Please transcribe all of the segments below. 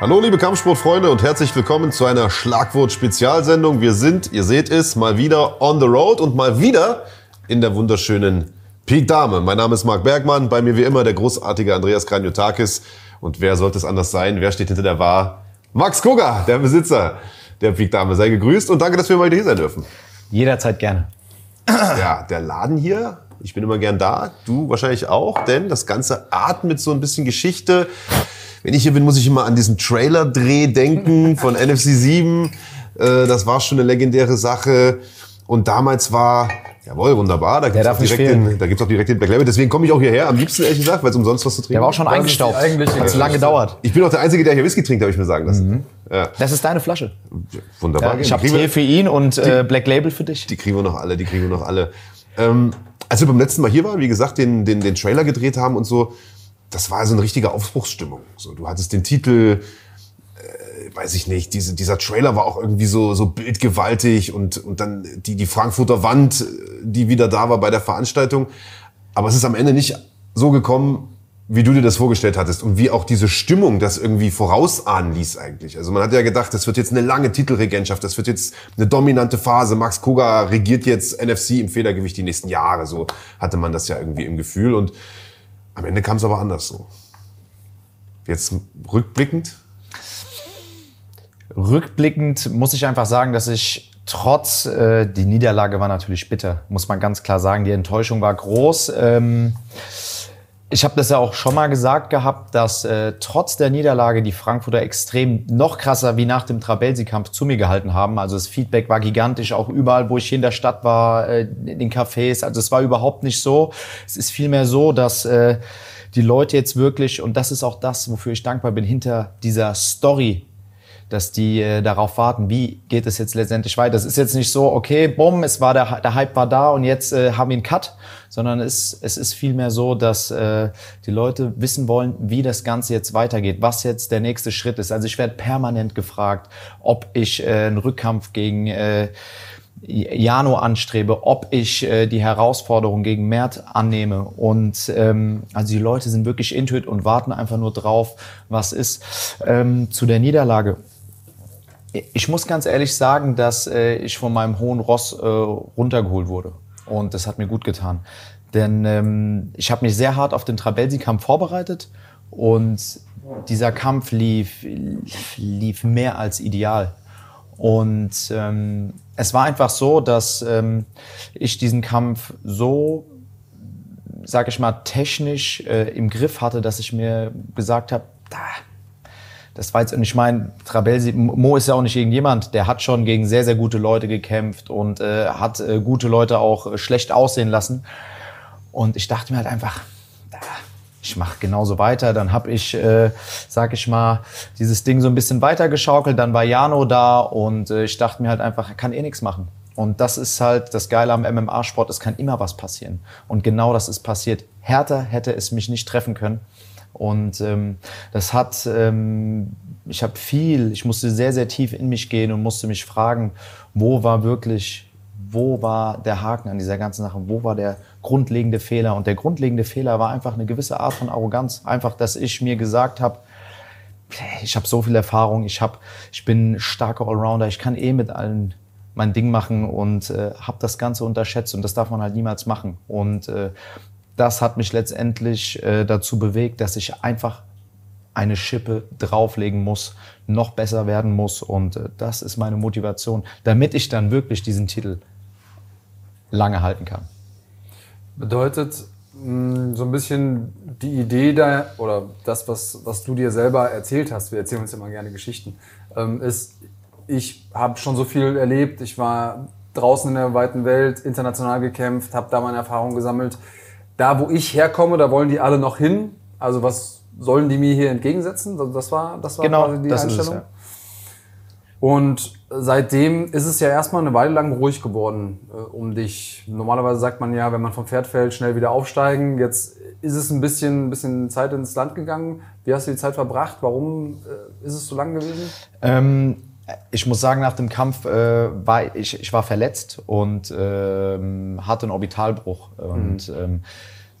Hallo liebe Kampfsportfreunde und herzlich willkommen zu einer Schlagwort-Spezialsendung. Wir sind, ihr seht es, mal wieder on the road und mal wieder in der wunderschönen Peak Dame. Mein Name ist Marc Bergmann, bei mir wie immer der großartige Andreas Kranjotakis. Und wer sollte es anders sein? Wer steht hinter der Bar? Max Koga, der Besitzer der Peak Dame. Sei gegrüßt und danke, dass wir mal hier sein dürfen. Jederzeit gerne. Ja, der Laden hier, ich bin immer gern da, du wahrscheinlich auch, denn das Ganze atmet so ein bisschen Geschichte. Wenn ich hier bin, muss ich immer an diesen Trailer-Dreh denken von NFC 7. Äh, das war schon eine legendäre Sache. Und damals war, jawohl, wunderbar, da gibt's darf auch nicht direkt fehlen. den, da gibt's auch direkt den Black Label. Deswegen komme ich auch hierher, am liebsten ehrlich gesagt, weil es umsonst was zu trinken Der war auch schon Das eingestaubt. eigentliche Hat zu lange gedauert. Ich bin auch der Einzige, der hier Whisky trinkt, habe ich mir sagen lassen. Mhm. Ja, Das ist deine Flasche. wunderbar. ich Die habe Tee für ihn und äh, Black Label für dich. Die kriegen wir noch alle, die kriegen wir noch alle. Ähm, als wir beim letzten Mal hier waren, wie gesagt, den, den, den Trailer gedreht haben und so, das war so eine richtige Aufbruchsstimmung. So, du hattest den Titel, äh, weiß ich nicht, diese, dieser Trailer war auch irgendwie so, so bildgewaltig und, und dann die, die Frankfurter Wand, äh, die wieder da war bei der Veranstaltung. Aber es ist am Ende nicht so gekommen, wie du dir das vorgestellt hattest und wie auch diese Stimmung das irgendwie vorausahnen ließ eigentlich. Also man hat ja gedacht, das wird jetzt eine lange Titelregentschaft, das wird jetzt eine dominante Phase. Max Koga regiert jetzt NFC im Federgewicht die nächsten Jahre. So hatte man das ja irgendwie im Gefühl und am Ende kam es aber anders so. Jetzt rückblickend, Rückblickend muss ich einfach sagen, dass ich trotz, äh, die Niederlage war natürlich bitter, muss man ganz klar sagen. Die Enttäuschung war groß. Ähm, ich habe das ja auch schon mal gesagt gehabt, dass äh, trotz der Niederlage die Frankfurter extrem noch krasser wie nach dem Trabelsi-Kampf zu mir gehalten haben. Also das Feedback war gigantisch, auch überall, wo ich hier in der Stadt war, äh, in den Cafés. Also es war überhaupt nicht so. Es ist vielmehr so, dass äh, die Leute jetzt wirklich, und das ist auch das, wofür ich dankbar bin, hinter dieser Story dass die äh, darauf warten, wie geht es jetzt letztendlich weiter. Es ist jetzt nicht so, okay, bumm, es war der, der Hype war da und jetzt äh, haben wir einen Cut, sondern es, es ist vielmehr so, dass äh, die Leute wissen wollen, wie das Ganze jetzt weitergeht, was jetzt der nächste Schritt ist. Also ich werde permanent gefragt, ob ich äh, einen Rückkampf gegen äh, Jano anstrebe, ob ich äh, die Herausforderung gegen Mert annehme. Und ähm, also die Leute sind wirklich intuit und warten einfach nur drauf, was ist. Ähm, zu der Niederlage. Ich muss ganz ehrlich sagen, dass äh, ich von meinem hohen Ross äh, runtergeholt wurde. Und das hat mir gut getan. Denn ähm, ich habe mich sehr hart auf den Trabelsi-Kampf vorbereitet. Und dieser Kampf lief, lief mehr als ideal. Und ähm, es war einfach so, dass ähm, ich diesen Kampf so, sag ich mal, technisch äh, im Griff hatte, dass ich mir gesagt habe, das war jetzt, und ich meine, Trabelsi, Mo ist ja auch nicht irgendjemand, der hat schon gegen sehr, sehr gute Leute gekämpft und äh, hat äh, gute Leute auch äh, schlecht aussehen lassen. Und ich dachte mir halt einfach, ich mache genauso weiter. Dann habe ich, äh, sag ich mal, dieses Ding so ein bisschen weitergeschaukelt. Dann war Jano da und äh, ich dachte mir halt einfach, er kann eh nichts machen. Und das ist halt das Geile am MMA-Sport, es kann immer was passieren. Und genau das ist passiert. Härter hätte es mich nicht treffen können. Und ähm, das hat, ähm, ich habe viel, ich musste sehr, sehr tief in mich gehen und musste mich fragen, wo war wirklich, wo war der Haken an dieser ganzen Sache, wo war der grundlegende Fehler? Und der grundlegende Fehler war einfach eine gewisse Art von Arroganz. Einfach, dass ich mir gesagt habe, ich habe so viel Erfahrung, ich, hab, ich bin starker Allrounder, ich kann eh mit allen mein Ding machen und äh, habe das Ganze unterschätzt und das darf man halt niemals machen. Und äh, das hat mich letztendlich äh, dazu bewegt, dass ich einfach eine Schippe drauflegen muss, noch besser werden muss und äh, das ist meine Motivation, damit ich dann wirklich diesen Titel lange halten kann. Bedeutet mh, so ein bisschen die Idee da, oder das, was, was du dir selber erzählt hast, wir erzählen uns immer gerne Geschichten, ähm, ist, ich habe schon so viel erlebt, ich war draußen in der weiten Welt, international gekämpft, habe da meine Erfahrungen gesammelt. Da, wo ich herkomme, da wollen die alle noch hin. Also was sollen die mir hier entgegensetzen? Das war, das war Genau, quasi die das ist es, Einstellung. ja. Und seitdem ist es ja erstmal eine Weile lang ruhig geworden äh, um dich. Normalerweise sagt man ja, wenn man vom Pferd fällt, schnell wieder aufsteigen. Jetzt ist es ein bisschen, ein bisschen Zeit ins Land gegangen. Wie hast du die Zeit verbracht? Warum äh, ist es so lang gewesen? Ähm, ich muss sagen, nach dem Kampf äh, war ich, ich war verletzt und ähm, hatte einen Orbitalbruch. Und ähm,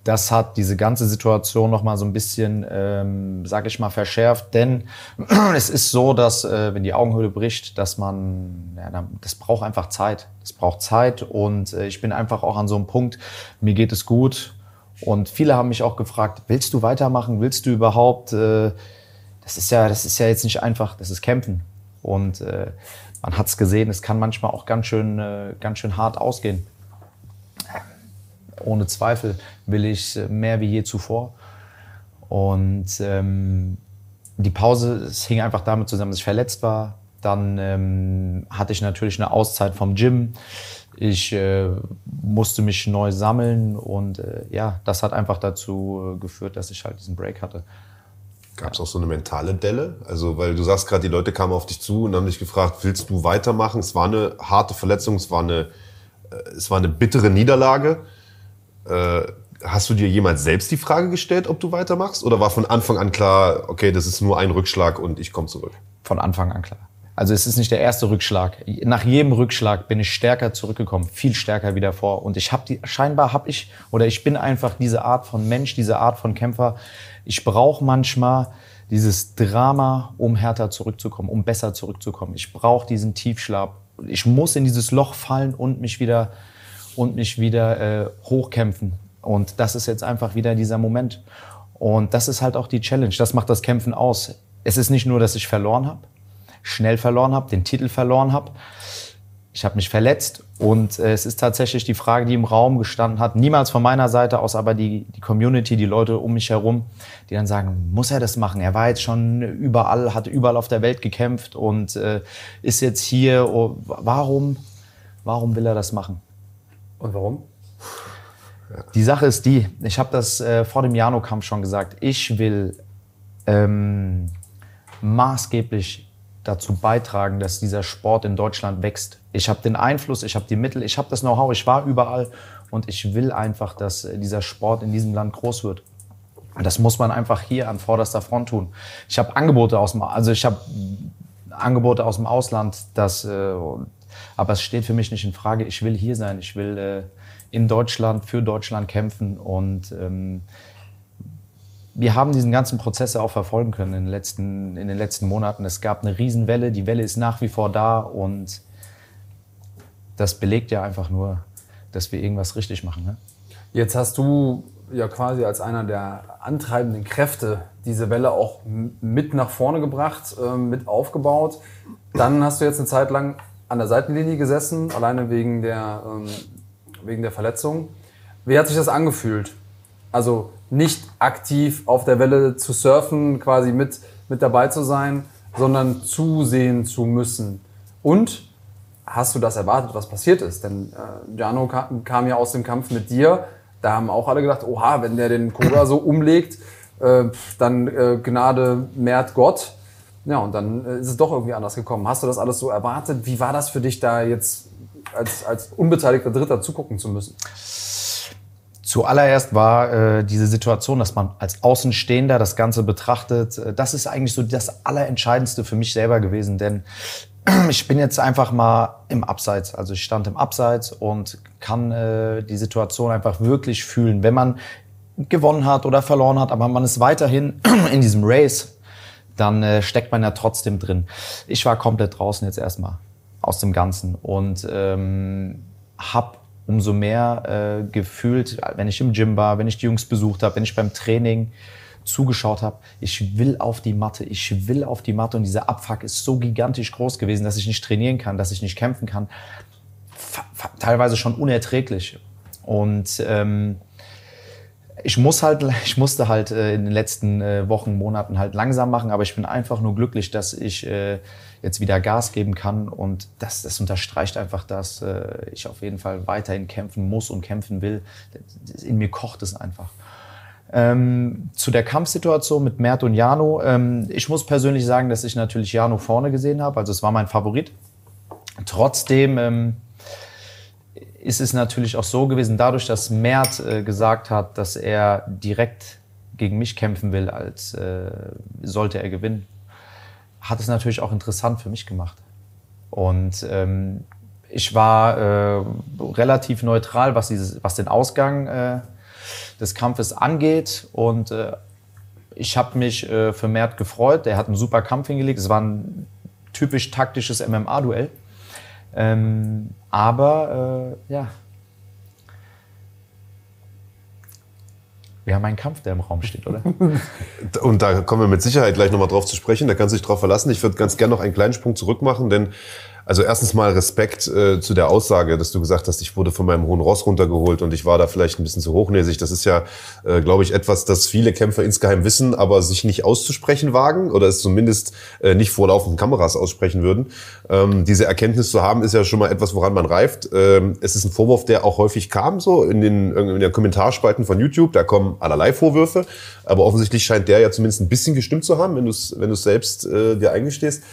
das hat diese ganze Situation noch mal so ein bisschen, ähm, sag ich mal, verschärft. Denn es ist so, dass äh, wenn die Augenhöhle bricht, dass man, ja, das braucht einfach Zeit. Das braucht Zeit und äh, ich bin einfach auch an so einem Punkt, mir geht es gut. Und viele haben mich auch gefragt, willst du weitermachen? Willst du überhaupt? Äh, das ist ja, das ist ja jetzt nicht einfach. Das ist Kämpfen. Und äh, man hat es gesehen, es kann manchmal auch ganz schön, äh, ganz schön hart ausgehen ohne Zweifel will ich mehr wie je zuvor. Und ähm, die Pause, es hing einfach damit zusammen, dass ich verletzt war. Dann ähm, hatte ich natürlich eine Auszeit vom Gym. Ich äh, musste mich neu sammeln und äh, ja, das hat einfach dazu äh, geführt, dass ich halt diesen Break hatte. Gab es auch so eine mentale Delle? Also, weil du sagst gerade, die Leute kamen auf dich zu und haben dich gefragt, willst du weitermachen? Es war eine harte Verletzung, es war eine, äh, es war eine bittere Niederlage. Äh, hast du dir jemals selbst die Frage gestellt, ob du weitermachst? Oder war von Anfang an klar, okay, das ist nur ein Rückschlag und ich komme zurück? Von Anfang an klar. Also es ist nicht der erste Rückschlag. Nach jedem Rückschlag bin ich stärker zurückgekommen, viel stärker wieder vor. Und ich habe die, scheinbar habe ich oder ich bin einfach diese Art von Mensch, diese Art von Kämpfer. Ich brauche manchmal dieses Drama, um härter zurückzukommen, um besser zurückzukommen. Ich brauche diesen Tiefschlag. Ich muss in dieses Loch fallen und mich wieder und mich wieder äh, hochkämpfen. Und das ist jetzt einfach wieder dieser Moment. Und das ist halt auch die Challenge. Das macht das Kämpfen aus. Es ist nicht nur, dass ich verloren habe, schnell verloren habe, den Titel verloren habe. Ich habe mich verletzt und äh, es ist tatsächlich die Frage, die im Raum gestanden hat. Niemals von meiner Seite aus, aber die, die Community, die Leute um mich herum, die dann sagen, muss er das machen? Er war jetzt schon überall, hat überall auf der Welt gekämpft und äh, ist jetzt hier. Oh, warum, warum will er das machen? Und warum? Die Sache ist die, ich habe das äh, vor dem Jano-Kampf schon gesagt, ich will ähm, maßgeblich dazu beitragen, dass dieser Sport in Deutschland wächst. Ich habe den Einfluss, ich habe die Mittel, ich habe das Know-how, ich war überall und ich will einfach, dass äh, dieser Sport in diesem Land groß wird. Und das muss man einfach hier an vorderster Front tun. Ich habe Angebote aus dem, also ich habe Angebote aus dem Ausland, dass äh, aber es steht für mich nicht in Frage. Ich will hier sein. Ich will äh, in Deutschland, für Deutschland kämpfen. Und ähm, wir haben diesen ganzen Prozess auch verfolgen können in den, letzten, in den letzten Monaten. Es gab eine Riesenwelle. Die Welle ist nach wie vor da. Und das belegt ja einfach nur, dass wir irgendwas richtig machen. Ne? Jetzt hast du ja quasi als einer der antreibenden Kräfte diese Welle auch mit nach vorne gebracht, äh, mit aufgebaut. Dann hast du jetzt eine Zeit lang an der Seitenlinie gesessen, alleine wegen der, ähm, wegen der Verletzung. Wie hat sich das angefühlt? Also nicht aktiv auf der Welle zu surfen, quasi mit, mit dabei zu sein, sondern zusehen zu müssen. Und hast du das erwartet, was passiert ist? Denn äh, Jano kam, kam, ja aus dem Kampf mit dir. Da haben auch alle gedacht, oha, wenn der den Cobra so umlegt, äh, dann äh, Gnade mehrt Gott. Ja, und dann äh, ist es doch irgendwie anders gekommen. Hast du das alles so erwartet? Wie war das für dich da jetzt als, als unbeteiligter Dritter zugucken zu müssen? Zuallererst war äh, diese Situation, dass man als Außenstehender das Ganze betrachtet, äh, das ist eigentlich so das Allerentscheidendste für mich selber gewesen, denn ich bin jetzt einfach mal im Abseits, also ich stand im Abseits und kann äh, die Situation einfach wirklich fühlen, wenn man gewonnen hat oder verloren hat, aber man ist weiterhin in diesem Race dann äh, steckt man ja trotzdem drin. Ich war komplett draußen jetzt erstmal aus dem Ganzen und ähm, habe umso mehr äh, gefühlt, wenn ich im Gym war, wenn ich die Jungs besucht habe, wenn ich beim Training zugeschaut habe, ich will auf die Matte, ich will auf die Matte und dieser Abfuck ist so gigantisch groß gewesen, dass ich nicht trainieren kann, dass ich nicht kämpfen kann. Teilweise schon unerträglich. Und ähm, ich muss halt, ich musste halt äh, in den letzten äh, Wochen, Monaten halt langsam machen, aber ich bin einfach nur glücklich, dass ich äh, jetzt wieder Gas geben kann und das, das unterstreicht einfach, dass äh, ich auf jeden Fall weiterhin kämpfen muss und kämpfen will. In mir kocht es einfach. Ähm, zu der Kampfsituation mit Mert und Jano. Ähm, ich muss persönlich sagen, dass ich natürlich Jano vorne gesehen habe. Also es war mein Favorit. Trotzdem ähm, ist es natürlich auch so gewesen, dadurch, dass Mert äh, gesagt hat, dass er direkt gegen mich kämpfen will, als äh, sollte er gewinnen, hat es natürlich auch interessant für mich gemacht. Und ähm, ich war äh, relativ neutral, was, dieses, was den Ausgang äh, des Kampfes angeht. Und äh, ich habe mich äh, für Mert gefreut. Der hat einen super Kampf hingelegt. Es war ein typisch taktisches MMA-Duell. Ähm, aber äh, ja, Wir haben einen Kampf, der im Raum steht, oder? Und da kommen wir mit Sicherheit gleich nochmal drauf zu sprechen. Da kannst du dich drauf verlassen. Ich würde ganz gerne noch einen kleinen Sprung zurück machen, denn also erstens mal Respekt äh, zu der Aussage, dass du gesagt hast, ich wurde von meinem hohen Ross runtergeholt und ich war da vielleicht ein bisschen zu hochnäsig. Das ist ja, äh, glaube ich, etwas, das viele Kämpfer insgeheim wissen, aber sich nicht auszusprechen wagen oder es zumindest äh, nicht vor laufenden Kameras aussprechen würden. Ähm, diese Erkenntnis zu haben, ist ja schon mal etwas, woran man reift. Ähm, es ist ein Vorwurf, der auch häufig kam, so in den, in den Kommentarspalten von YouTube. Da kommen allerlei Vorwürfe, aber offensichtlich scheint der ja zumindest ein bisschen gestimmt zu haben, wenn du es wenn selbst äh, dir eingestehst.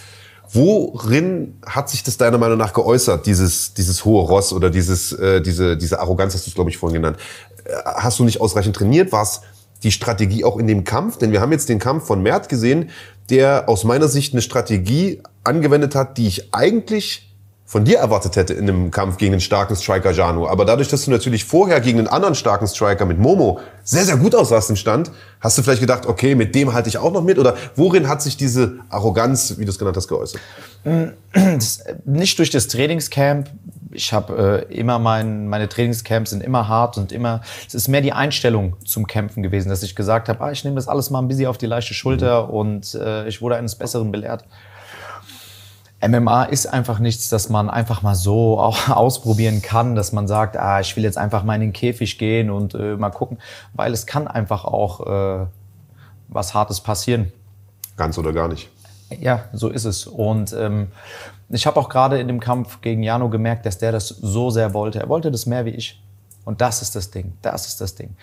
Worin hat sich das deiner Meinung nach geäußert, dieses, dieses hohe Ross oder dieses, äh, diese, diese Arroganz, hast du es, glaube ich, vorhin genannt? Äh, hast du nicht ausreichend trainiert? War es die Strategie auch in dem Kampf? Denn wir haben jetzt den Kampf von Mert gesehen, der aus meiner Sicht eine Strategie angewendet hat, die ich eigentlich von dir erwartet hätte in einem Kampf gegen den starken Striker Janu. Aber dadurch, dass du natürlich vorher gegen einen anderen starken Striker mit Momo sehr, sehr gut aussahst im Stand, hast du vielleicht gedacht, okay, mit dem halte ich auch noch mit? Oder worin hat sich diese Arroganz, wie du es genannt hast, geäußert? Nicht durch das Trainingscamp. Ich habe äh, immer mein, meine Trainingscamps sind immer hart und immer. Es ist mehr die Einstellung zum Kämpfen gewesen, dass ich gesagt habe, ah, ich nehme das alles mal ein bisschen auf die leichte Schulter mhm. und äh, ich wurde eines Besseren belehrt. MMA ist einfach nichts, das man einfach mal so auch ausprobieren kann, dass man sagt, ah, ich will jetzt einfach mal in den Käfig gehen und äh, mal gucken, weil es kann einfach auch äh, was Hartes passieren. Ganz oder gar nicht. Ja, so ist es. Und ähm, ich habe auch gerade in dem Kampf gegen Jano gemerkt, dass der das so sehr wollte. Er wollte das mehr wie ich. Und das ist das Ding. Das ist das Ding.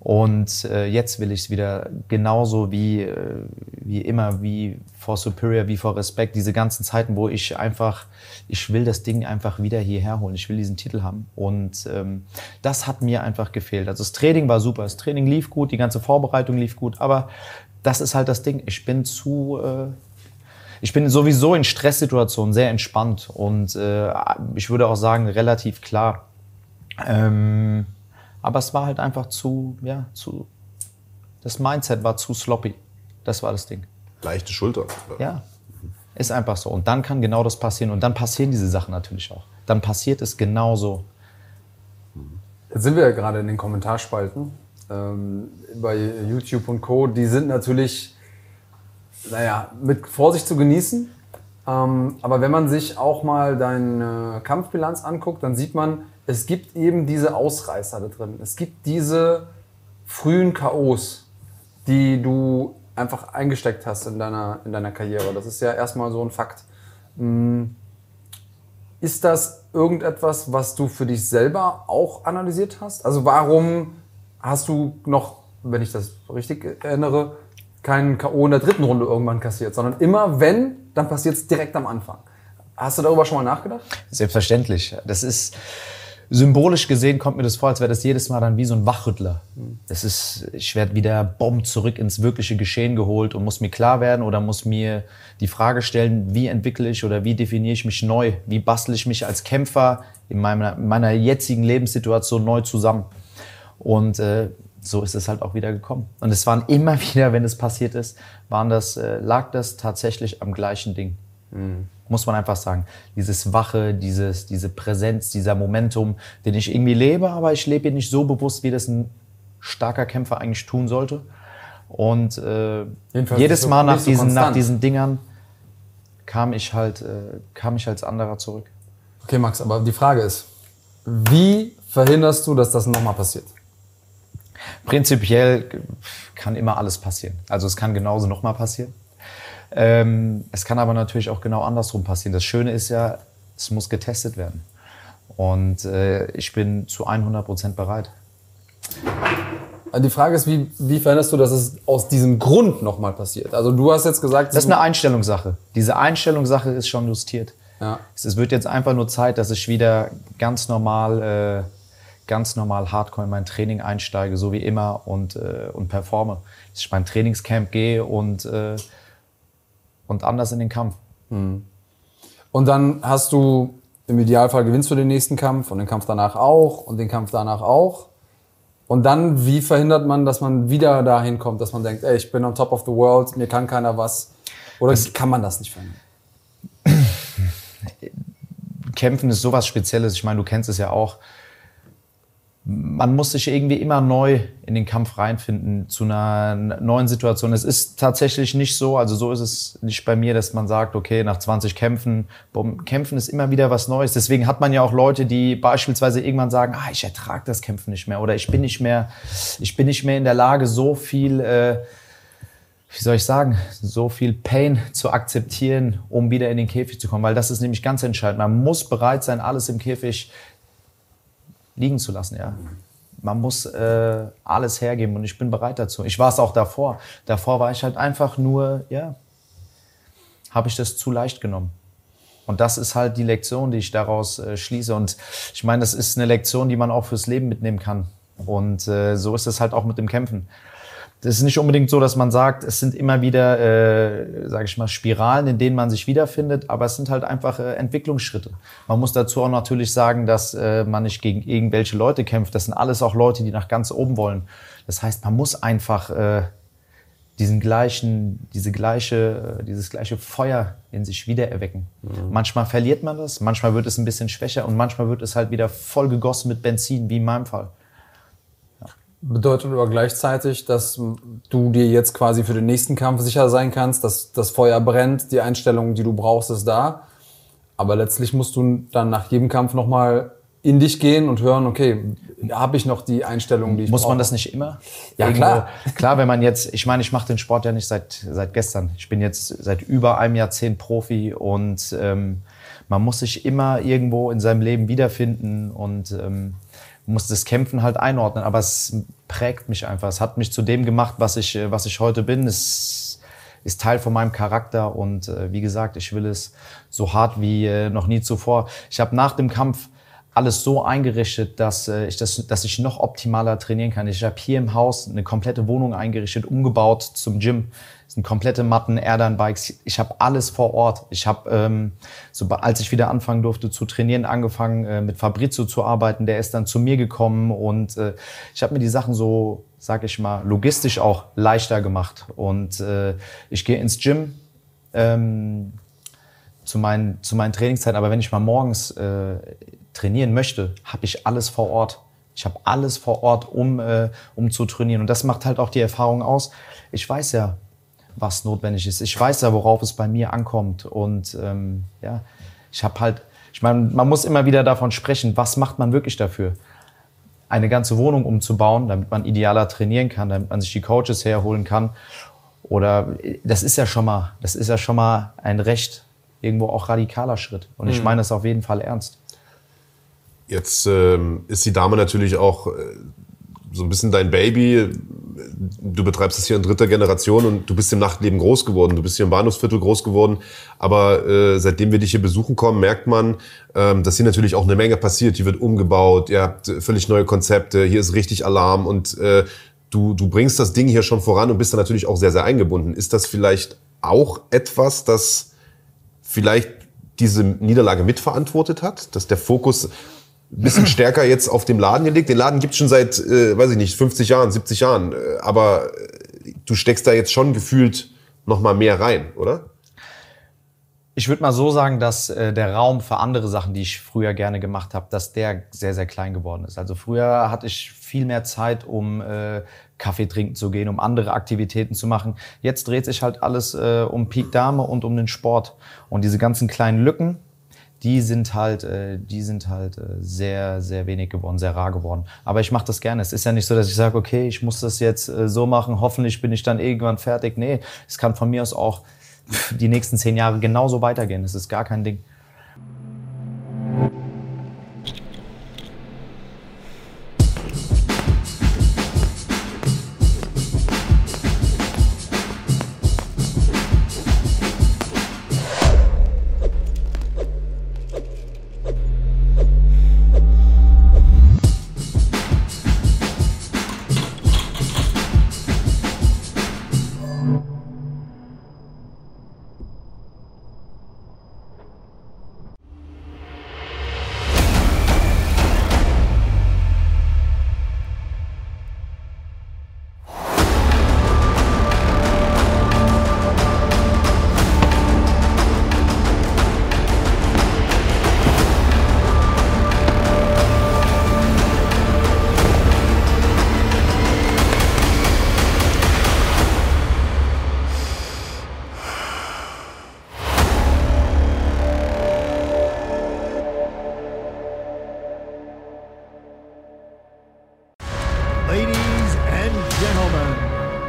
Und äh, jetzt will ich es wieder genauso wie, äh, wie immer, wie vor Superior, wie vor Respect. Diese ganzen Zeiten, wo ich einfach, ich will das Ding einfach wieder hierher holen. Ich will diesen Titel haben. Und ähm, das hat mir einfach gefehlt. Also das Training war super. Das Training lief gut, die ganze Vorbereitung lief gut. Aber das ist halt das Ding. Ich bin zu... Äh, ich bin sowieso in Stresssituationen sehr entspannt und äh, ich würde auch sagen relativ klar. Ähm, aber es war halt einfach zu, ja, zu, das Mindset war zu sloppy. Das war das Ding. Leichte Schulter. Ja, ist einfach so. Und dann kann genau das passieren. Und dann passieren diese Sachen natürlich auch. Dann passiert es genauso. Jetzt sind wir ja gerade in den Kommentarspalten ähm, bei YouTube und Co. Die sind natürlich, naja, mit Vorsicht zu genießen. Ähm, aber wenn man sich auch mal deine Kampfbilanz anguckt, dann sieht man, es gibt eben diese Ausreißer da drin. Es gibt diese frühen K.O.s, die du einfach eingesteckt hast in deiner, in deiner Karriere. Das ist ja erstmal so ein Fakt. Hm. Ist das irgendetwas, was du für dich selber auch analysiert hast? Also warum hast du noch, wenn ich das richtig erinnere, keinen K.O. in der dritten Runde irgendwann kassiert, sondern immer wenn, dann passiert es direkt am Anfang. Hast du darüber schon mal nachgedacht? Selbstverständlich. Das ist, symbolisch gesehen kommt mir das vor, als wäre das jedes Mal dann wie so ein Wachrüttler. Das ist, ich werde wieder bomb zurück ins wirkliche Geschehen geholt und muss mir klar werden oder muss mir die Frage stellen, wie entwickle ich oder wie definiere ich mich neu? Wie bastle ich mich als Kämpfer in meiner, meiner jetzigen Lebenssituation neu zusammen? Und äh, so ist es halt auch wieder gekommen. Und es waren immer wieder, wenn es passiert ist, waren das, äh, lag das tatsächlich am gleichen Ding. Mhm muss man einfach sagen. Dieses Wache, dieses, diese Präsenz, dieser Momentum, den ich irgendwie lebe, aber ich lebe ihn nicht so bewusst, wie das ein starker Kämpfer eigentlich tun sollte. Und äh, jedes Mal nach diesen, nach diesen Dingern kam ich halt, äh, kam ich als anderer zurück. Okay, Max, aber die Frage ist, wie verhinderst du, dass das nochmal passiert? Prinzipiell kann immer alles passieren. Also es kann genauso nochmal passieren. Ähm, es kann aber natürlich auch genau andersrum passieren. Das Schöne ist ja, es muss getestet werden. Und äh, ich bin zu 100 Prozent bereit. Die Frage ist, wie, wie verhinderst du, dass es aus diesem Grund nochmal passiert? Also du hast jetzt gesagt... Das ist eine Einstellungssache. Diese Einstellungssache ist schon justiert. Ja. Es wird jetzt einfach nur Zeit, dass ich wieder ganz normal, äh, ganz normal Hardcore in mein Training einsteige, so wie immer und, äh, und performe. Dass ich mein Trainingscamp gehe und äh, und anders in den Kampf. Mhm. Und dann hast du, im Idealfall gewinnst du den nächsten Kampf und den Kampf danach auch und den Kampf danach auch. Und dann, wie verhindert man, dass man wieder dahin kommt, dass man denkt, ey, ich bin on top of the world, mir kann keiner was. Oder kann man das nicht verhindern? Kämpfen ist sowas Spezielles. Ich meine, du kennst es ja auch. Man muss sich irgendwie immer neu in den Kampf reinfinden zu einer neuen Situation. Es ist tatsächlich nicht so, also so ist es nicht bei mir, dass man sagt, okay, nach 20 Kämpfen, boom, Kämpfen ist immer wieder was Neues. Deswegen hat man ja auch Leute, die beispielsweise irgendwann sagen, ah, ich ertrage das Kämpfen nicht mehr oder ich bin nicht mehr, ich bin nicht mehr in der Lage, so viel äh, wie soll ich sagen, so viel Pain zu akzeptieren, um wieder in den Käfig zu kommen. Weil das ist nämlich ganz entscheidend. Man muss bereit sein, alles im Käfig liegen zu lassen. Ja. Man muss äh, alles hergeben und ich bin bereit dazu. Ich war es auch davor. Davor war ich halt einfach nur, ja, habe ich das zu leicht genommen. Und das ist halt die Lektion, die ich daraus äh, schließe. Und ich meine, das ist eine Lektion, die man auch fürs Leben mitnehmen kann. Und äh, so ist es halt auch mit dem Kämpfen. Das ist nicht unbedingt so, dass man sagt, es sind immer wieder, äh, sage ich mal, Spiralen, in denen man sich wiederfindet, aber es sind halt einfach äh, Entwicklungsschritte. Man muss dazu auch natürlich sagen, dass äh, man nicht gegen irgendwelche Leute kämpft. Das sind alles auch Leute, die nach ganz oben wollen. Das heißt, man muss einfach äh, diesen gleichen, diese gleiche, äh, dieses gleiche Feuer in sich wiedererwecken. Mhm. Manchmal verliert man das, manchmal wird es ein bisschen schwächer und manchmal wird es halt wieder voll gegossen mit Benzin, wie in meinem Fall. Bedeutet aber gleichzeitig, dass du dir jetzt quasi für den nächsten Kampf sicher sein kannst, dass das Feuer brennt, die Einstellung, die du brauchst, ist da. Aber letztlich musst du dann nach jedem Kampf nochmal in dich gehen und hören, okay, habe ich noch die Einstellung, die ich Muss brauche? man das nicht immer? Ja, Irgendwo- klar. Klar, wenn man jetzt, ich meine, ich mache den Sport ja nicht seit, seit gestern. Ich bin jetzt seit über einem Jahrzehnt Profi und ähm, man muss sich immer irgendwo in seinem Leben wiederfinden und ähm, muss das Kämpfen halt einordnen. Aber es prägt mich einfach. Es hat mich zu dem gemacht, was ich, äh, was ich heute bin. Es ist Teil von meinem Charakter und äh, wie gesagt, ich will es so hart wie äh, noch nie zuvor. Ich habe nach dem Kampf alles so eingerichtet, dass, äh, ich das, dass ich noch optimaler trainieren kann. Ich habe hier im Haus eine komplette Wohnung eingerichtet, umgebaut zum Gym. Es sind komplette Matten, Airline-Bikes. Ich habe alles vor Ort. Ich habe, ähm, so, als ich wieder anfangen durfte zu trainieren, angefangen äh, mit Fabrizio zu arbeiten. Der ist dann zu mir gekommen und äh, ich habe mir die Sachen so, sag ich mal, logistisch auch leichter gemacht. Und äh, ich gehe ins Gym. Ähm, zu meinen, zu meinen Trainingszeiten. Aber wenn ich mal morgens äh, trainieren möchte, habe ich alles vor Ort. Ich habe alles vor Ort, um, äh, um zu trainieren. Und das macht halt auch die Erfahrung aus. Ich weiß ja, was notwendig ist. Ich weiß ja, worauf es bei mir ankommt. Und ähm, ja, ich habe halt, ich meine, man muss immer wieder davon sprechen, was macht man wirklich dafür? Eine ganze Wohnung umzubauen, damit man idealer trainieren kann, damit man sich die Coaches herholen kann. Oder das ist ja schon mal, das ist ja schon mal ein recht irgendwo auch radikaler Schritt. Und ich meine das auf jeden Fall ernst. Jetzt ähm, ist die Dame natürlich auch äh, so ein bisschen dein Baby. Du betreibst es hier in dritter Generation und du bist im Nachtleben groß geworden. Du bist hier im Bahnhofsviertel groß geworden. Aber äh, seitdem wir dich hier besuchen kommen, merkt man, ähm, dass hier natürlich auch eine Menge passiert. Hier wird umgebaut, ihr habt völlig neue Konzepte, hier ist richtig Alarm und äh, du, du bringst das Ding hier schon voran und bist da natürlich auch sehr, sehr eingebunden. Ist das vielleicht auch etwas, das vielleicht diese Niederlage mitverantwortet hat, dass der Fokus bisschen stärker jetzt auf dem Laden hier liegt. Den Laden gibt's schon seit, äh, weiß ich nicht, 50 Jahren, 70 Jahren. Äh, aber äh, du steckst da jetzt schon gefühlt noch mal mehr rein, oder? Ich würde mal so sagen, dass äh, der Raum für andere Sachen, die ich früher gerne gemacht habe, dass der sehr, sehr klein geworden ist. Also früher hatte ich viel mehr Zeit, um äh, Kaffee trinken zu gehen, um andere Aktivitäten zu machen. Jetzt dreht sich halt alles äh, um Peak Dame und um den Sport. Und diese ganzen kleinen Lücken, die sind halt, äh, die sind halt äh, sehr, sehr wenig geworden, sehr rar geworden. Aber ich mache das gerne. Es ist ja nicht so, dass ich sage, okay, ich muss das jetzt äh, so machen, hoffentlich bin ich dann irgendwann fertig. Nee, es kann von mir aus auch die nächsten zehn Jahre genauso weitergehen. Das ist gar kein Ding.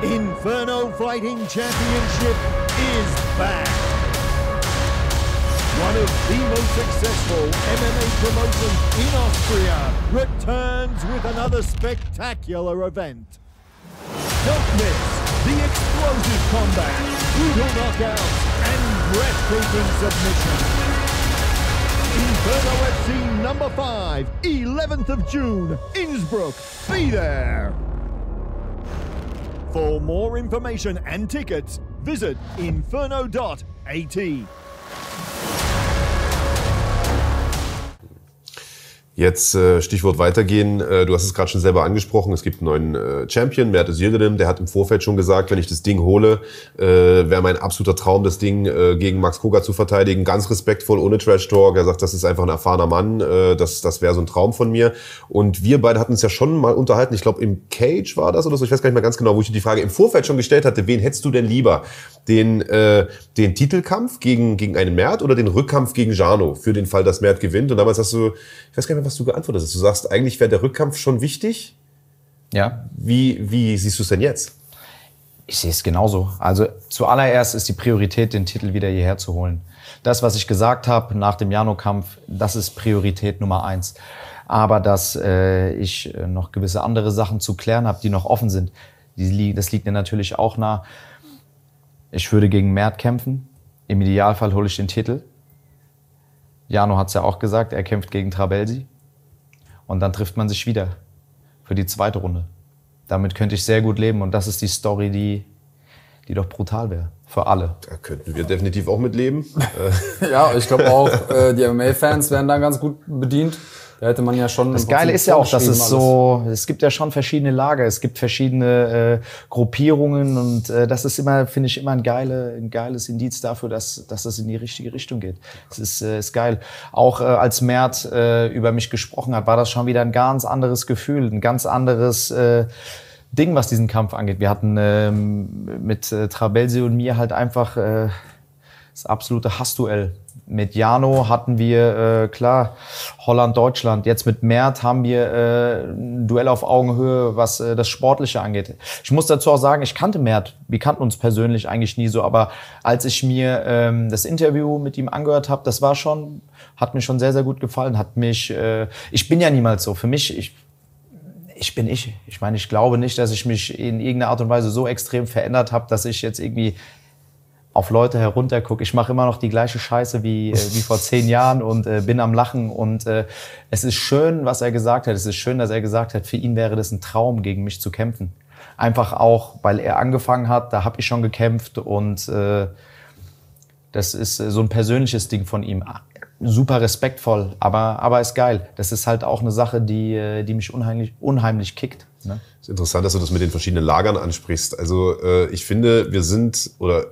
Inferno Fighting Championship is back. One of the most successful MMA promotions in Austria returns with another spectacular event. Don't miss the explosive combat, brutal knockouts, and breathtaking submissions. Inferno FC number 5, 11th of June, Innsbruck. Be there! For more information and tickets, visit inferno.at. Jetzt äh, Stichwort weitergehen. Äh, du hast es gerade schon selber angesprochen. Es gibt einen neuen äh, Champion, Mertes Yildirim. Der hat im Vorfeld schon gesagt, wenn ich das Ding hole, wäre mein absoluter Traum, das Ding gegen Max Koga zu verteidigen. Ganz respektvoll, ohne Trash Talk. Er sagt, das ist einfach ein erfahrener Mann. Das das wäre so ein Traum von mir. Und wir beide hatten uns ja schon mal unterhalten. Ich glaube, im Cage war das oder so. Ich weiß gar nicht mehr ganz genau, wo ich dir die Frage im Vorfeld schon gestellt hatte. Wen hättest du denn lieber? Den, äh, den Titelkampf gegen, gegen einen Mert oder den Rückkampf gegen Jano? Für den Fall, dass Mert gewinnt. Und damals hast du, ich weiß gar nicht mehr, was du geantwortet hast. Du sagst, eigentlich wäre der Rückkampf schon wichtig. Ja, Wie, wie siehst du es denn jetzt? Ich sehe es genauso. Also zuallererst ist die Priorität, den Titel wieder hierher zu holen. Das, was ich gesagt habe nach dem Jano-Kampf, das ist Priorität Nummer eins. Aber dass äh, ich äh, noch gewisse andere Sachen zu klären habe, die noch offen sind, die, das liegt mir natürlich auch nah. Ich würde gegen Mert kämpfen. Im Idealfall hole ich den Titel. Jano hat es ja auch gesagt, er kämpft gegen Trabelsi. Und dann trifft man sich wieder für die zweite Runde. Damit könnte ich sehr gut leben und das ist die Story, die, die doch brutal wäre. Für alle. Da könnten wir definitiv auch mitleben. Ja, ich glaube auch, äh, die MMA-Fans werden da ganz gut bedient. Da hätte man ja schon. Das Geile ist ja auch, dass es so, es gibt ja schon verschiedene Lager, es gibt verschiedene äh, Gruppierungen und äh, das ist immer, finde ich, immer ein, geile, ein geiles Indiz dafür, dass, dass das in die richtige Richtung geht. Das ist, äh, ist geil. Auch äh, als Mert äh, über mich gesprochen hat, war das schon wieder ein ganz anderes Gefühl, ein ganz anderes äh, Ding, was diesen Kampf angeht. Wir hatten ähm, mit äh, Trabelsi und mir halt einfach äh, das absolute Hassduell. Mit Jano hatten wir, äh, klar, Holland-Deutschland. Jetzt mit Mert haben wir äh, ein Duell auf Augenhöhe, was äh, das Sportliche angeht. Ich muss dazu auch sagen, ich kannte Mert. Wir kannten uns persönlich eigentlich nie so. Aber als ich mir ähm, das Interview mit ihm angehört habe, das war schon, hat mir schon sehr, sehr gut gefallen. Hat mich, äh, ich bin ja niemals so. Für mich, ich, ich bin ich. Ich meine, ich glaube nicht, dass ich mich in irgendeiner Art und Weise so extrem verändert habe, dass ich jetzt irgendwie auf Leute heruntergucke. Ich mache immer noch die gleiche Scheiße wie, äh, wie vor zehn Jahren und äh, bin am Lachen. Und äh, es ist schön, was er gesagt hat. Es ist schön, dass er gesagt hat, für ihn wäre das ein Traum, gegen mich zu kämpfen. Einfach auch, weil er angefangen hat, da habe ich schon gekämpft und äh, das ist äh, so ein persönliches Ding von ihm. Super respektvoll, aber, aber ist geil. Das ist halt auch eine Sache, die, äh, die mich unheimlich, unheimlich kickt. Ne? Es ist interessant, dass du das mit den verschiedenen Lagern ansprichst. Also äh, ich finde, wir sind, oder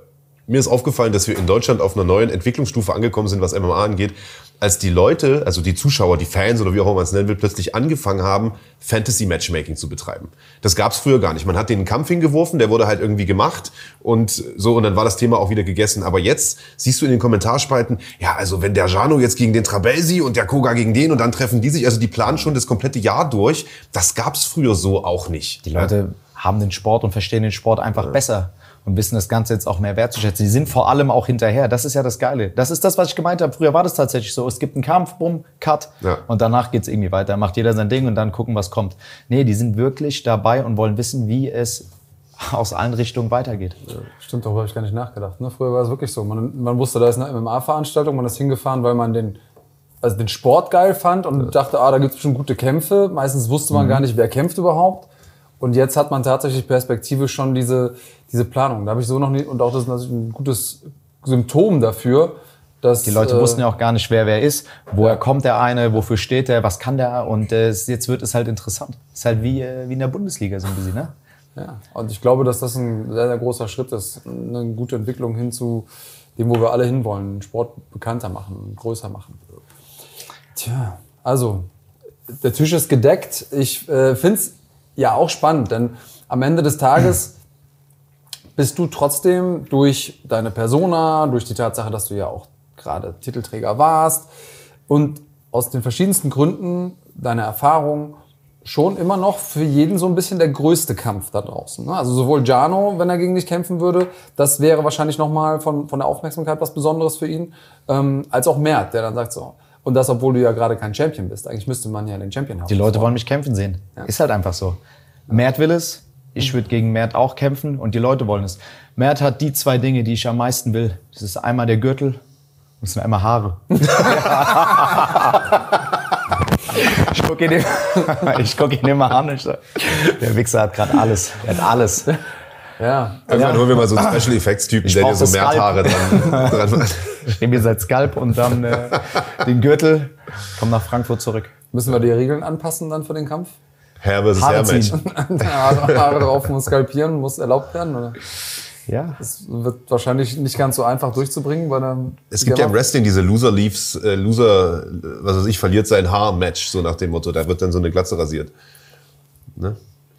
mir ist aufgefallen, dass wir in Deutschland auf einer neuen Entwicklungsstufe angekommen sind, was MMA angeht, als die Leute, also die Zuschauer, die Fans oder wie auch immer man es nennen will, plötzlich angefangen haben, Fantasy-Matchmaking zu betreiben. Das gab es früher gar nicht. Man hat den einen Kampf hingeworfen, der wurde halt irgendwie gemacht und so und dann war das Thema auch wieder gegessen. Aber jetzt siehst du in den Kommentarspalten, ja, also wenn der Jano jetzt gegen den Trabelsi und der Koga gegen den und dann treffen die sich, also die planen schon das komplette Jahr durch. Das gab es früher so auch nicht. Die Leute haben den Sport und verstehen den Sport einfach besser und wissen das Ganze jetzt auch mehr wertzuschätzen. Die sind vor allem auch hinterher. Das ist ja das Geile. Das ist das, was ich gemeint habe. Früher war das tatsächlich so. Es gibt einen Kampf, bumm, Cut. Ja. Und danach geht's irgendwie weiter. Macht jeder sein Ding und dann gucken, was kommt. Nee, die sind wirklich dabei und wollen wissen, wie es aus allen Richtungen weitergeht. Stimmt, darüber habe ich gar nicht nachgedacht. Ne? Früher war es wirklich so. Man, man wusste, da ist eine MMA-Veranstaltung, man ist hingefahren, weil man den, also den Sport geil fand und dachte, ah, da gibt es bestimmt gute Kämpfe. Meistens wusste man gar nicht, wer kämpft überhaupt. Und jetzt hat man tatsächlich perspektivisch schon diese, diese Planung. Da habe ich so noch nie, und auch das ist natürlich ein gutes Symptom dafür, dass. Die Leute äh, wussten ja auch gar nicht, wer wer ist, woher kommt der eine, wofür steht der, was kann der und äh, jetzt wird es halt interessant. ist halt wie, äh, wie in der Bundesliga so ein bisschen, ne? Ja, und ich glaube, dass das ein sehr, sehr großer Schritt ist. Eine gute Entwicklung hin zu dem, wo wir alle hinwollen. Sport bekannter machen, größer machen. Tja, also, der Tisch ist gedeckt. Ich äh, finde es ja auch spannend, denn am Ende des Tages bist du trotzdem durch deine Persona, durch die Tatsache, dass du ja auch gerade Titelträger warst und aus den verschiedensten Gründen, deiner Erfahrung, schon immer noch für jeden so ein bisschen der größte Kampf da draußen. Ne? Also sowohl Jano, wenn er gegen dich kämpfen würde, das wäre wahrscheinlich nochmal von, von der Aufmerksamkeit was Besonderes für ihn, ähm, als auch Mert, der dann sagt so, und das, obwohl du ja gerade kein Champion bist. Eigentlich müsste man ja den Champion haben. Die Leute wollen mich kämpfen sehen. Ist halt einfach so. Mert will es, ich würde gegen Mert auch kämpfen und die Leute wollen es. Mert hat die zwei Dinge, die ich am meisten will. Das ist einmal der Gürtel und es sind einmal Haare. ich gucke ihn, guck ihn immer an ich so, der Wichser hat gerade alles. Er hat alles. Ja, Irgendwann holen wir mal so einen Special Effects Typen, der dir so das Skalp. Mehrhaare dran, dran macht. Ich nehme mir sein Skalp und dann äh, den Gürtel, komm nach Frankfurt zurück. müssen wir die Regeln anpassen dann für den Kampf? Herr versus Haare Herr Match. ziehen. Haare, Haare drauf und skalpieren muss erlaubt werden? Oder? Ja. Das wird wahrscheinlich nicht ganz so einfach durchzubringen bei einem. Es gibt ja im Wrestling diese Loser Leaves, äh, Loser, was weiß ich, verliert sein Haar Match, so nach dem Motto. Da wird dann so eine Glatze rasiert. Ne?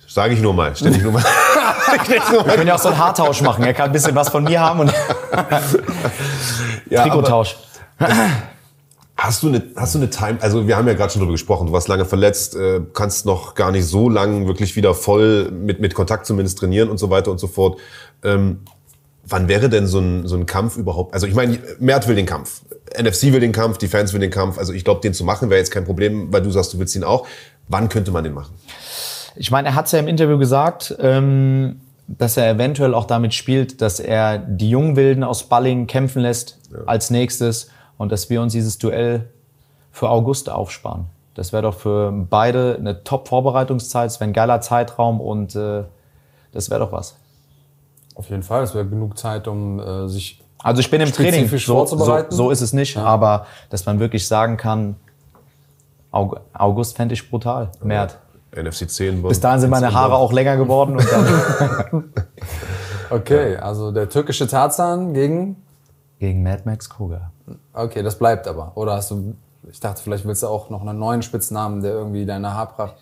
Sage ich nur mal, stell ich nur mal. Wir können ja auch so einen Haartausch machen. Er kann ein bisschen was von mir haben und ja, Trikottausch. hast du eine, hast du eine Time? Also wir haben ja gerade schon drüber gesprochen. Du warst lange verletzt, äh, kannst noch gar nicht so lang wirklich wieder voll mit mit Kontakt zumindest trainieren und so weiter und so fort. Ähm, wann wäre denn so ein, so ein Kampf überhaupt? Also ich meine, Mert will den Kampf. NFC will den Kampf, die Fans will den Kampf. Also ich glaube, den zu machen wäre jetzt kein Problem, weil du sagst, du willst ihn auch. Wann könnte man den machen? Ich meine, er hat es ja im Interview gesagt, ähm, dass er eventuell auch damit spielt, dass er die Jungwilden aus Balling kämpfen lässt als nächstes und dass wir uns dieses Duell für August aufsparen. Das wäre doch für beide eine Top-Vorbereitungszeit, es wäre ein geiler Zeitraum und äh, das wäre doch was. Auf jeden Fall, es wäre genug Zeit, um äh, sich. Also ich bin im Training, so, so, so ist es nicht, aber dass man wirklich sagen kann, Aug- August fände ich brutal, Mert. NFC 10. Bis dahin sind meine Haare auch länger geworden und dann Okay, also der türkische Tarzan gegen. gegen Mad Max Kruger. Okay, das bleibt aber. Oder hast du. Ich dachte, vielleicht willst du auch noch einen neuen Spitznamen, der irgendwie deine Haarpracht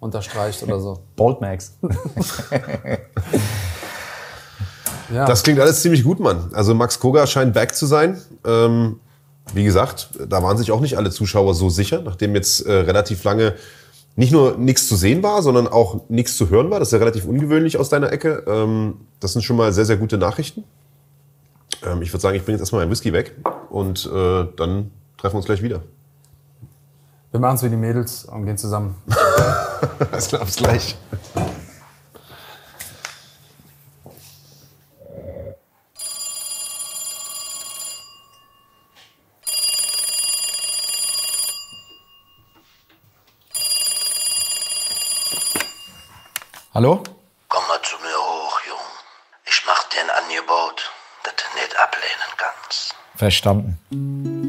unterstreicht oder so. Bold Max. Ja. Das klingt alles ziemlich gut, Mann. Also Max Koga scheint back zu sein. Ähm, wie gesagt, da waren sich auch nicht alle Zuschauer so sicher, nachdem jetzt äh, relativ lange nicht nur nichts zu sehen war, sondern auch nichts zu hören war. Das ist ja relativ ungewöhnlich aus deiner Ecke. Ähm, das sind schon mal sehr, sehr gute Nachrichten. Ähm, ich würde sagen, ich bringe jetzt erstmal meinen Whisky weg und äh, dann treffen wir uns gleich wieder. Wir machen es wie die Mädels und gehen zusammen. Alles klar, bis gleich. Hallo? Komm mal zu mir hoch, Jung. Ich mach dir ein Angebot, das du nicht ablehnen kannst. Verstanden.